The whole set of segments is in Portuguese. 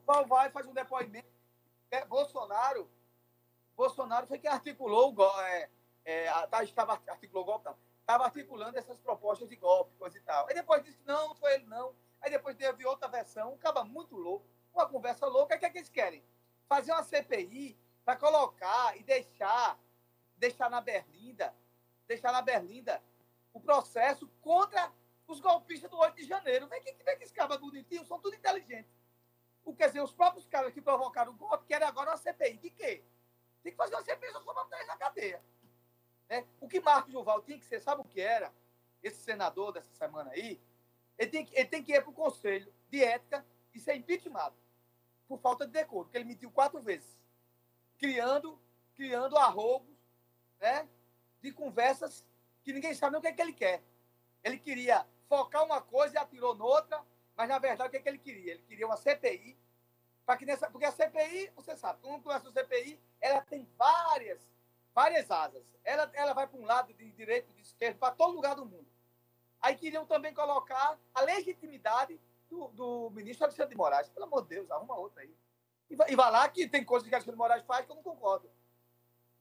Duval vai faz um depoimento. É, Bolsonaro, Bolsonaro foi quem articulou o golpe. É, é, tá, estava articulou o golpe. Estava articulando essas propostas de golpe, coisa e tal. Aí depois disse que não, não foi ele, não. Aí depois teve outra versão, um muito louco, uma conversa louca. O que é que eles querem? Fazer uma CPI para colocar e deixar, deixar na Berlinda, deixar na Berlinda o processo contra os golpistas do 8 de janeiro. Vem que, vem que esse cara bonitinho, são tudo inteligentes. O, quer dizer, os próprios caras que provocaram o golpe querem agora uma CPI. De quê? Tem que fazer uma CPI só para trás na cadeia. Né? O que Marcos Duval tinha que ser, sabe o que era? Esse senador dessa semana aí, ele tem que, ele tem que ir para o Conselho de Ética e ser impeachmentado por falta de decoro, porque ele mentiu quatro vezes, criando, criando arrobos né, de conversas que ninguém sabe o que, é que ele quer. Ele queria focar uma coisa e atirou noutra, mas na verdade o que, é que ele queria? Ele queria uma CPI, para que nessa, porque a CPI, você sabe, quando começa a CPI, ela tem várias, várias asas. Ela, ela vai para um lado de direito, de esquerda, para todo lugar do mundo. Aí queriam também colocar a legitimidade do, do ministro Alexandre de Moraes. Pelo amor de Deus, arruma outra aí. E vai, e vai lá que tem coisas que Alexandre de Moraes faz que eu não concordo.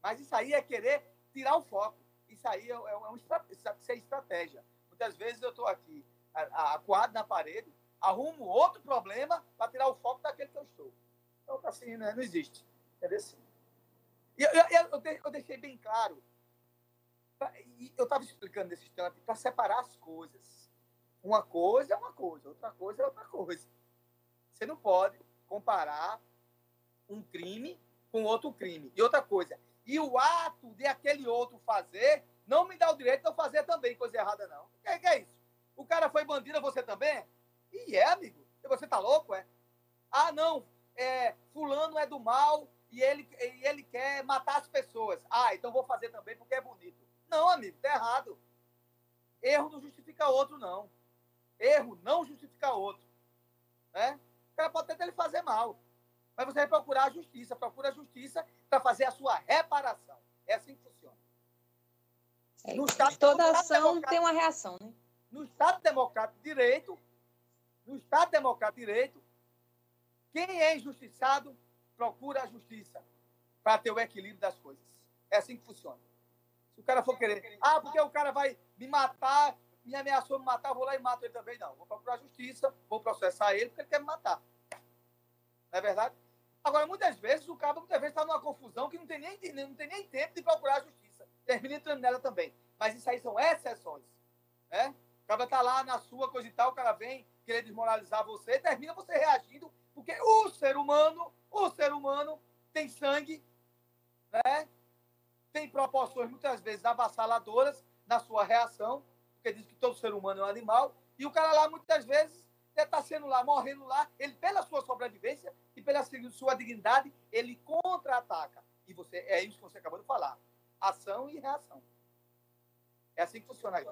Mas isso aí é querer tirar o foco. Isso aí é, é, é um, isso é estratégia. Muitas vezes eu estou aqui acuado na parede, arrumo outro problema para tirar o foco daquele que eu estou. Então, assim, né? não existe. Entendeu? Assim. E eu, eu, eu, deixei bem claro, eu estava explicando nesse instante, para separar as coisas. Uma coisa é uma coisa, outra coisa é outra coisa. Você não pode comparar um crime com outro crime. E outra coisa, e o ato de aquele outro fazer não me dá o direito de eu fazer também coisa errada, não. O que, que é isso? O cara foi bandido, você também? É, amigo. Você tá louco, é? Ah, não. É, fulano é do mal e ele, e ele quer matar as pessoas. Ah, então vou fazer também porque é bonito. Não, amigo, tá errado. Erro não justifica outro, não. Erro não justifica outro. Né? O cara pode até ele fazer mal. Mas você vai procurar a justiça. Procura a justiça para fazer a sua reparação. É assim que funciona. É, no Estado, toda ação tem uma reação, né? No Estado Democrático de Direito, no Estado Democrático de Direito, quem é injustiçado procura a justiça para ter o equilíbrio das coisas. É assim que funciona. Se o cara for querer, ah, porque o cara vai me matar, me ameaçou me matar, vou lá e mato ele também. Não, vou procurar a justiça, vou processar ele porque ele quer me matar. Não é verdade? Agora, muitas vezes, o cabo muitas vezes está numa confusão que não tem, nem, não tem nem tempo de procurar a justiça. Termina entrando nela também. Coisa e tal, o cara vem querer desmoralizar você, termina você reagindo, porque o ser humano, o ser humano tem sangue, né? tem proporções muitas vezes avassaladoras na sua reação, porque diz que todo ser humano é um animal, e o cara lá muitas vezes está sendo lá, morrendo lá, ele pela sua sobrevivência e pela sua dignidade, ele contra-ataca. E você é isso que você acabou de falar. Ação e reação. É assim que funciona aí.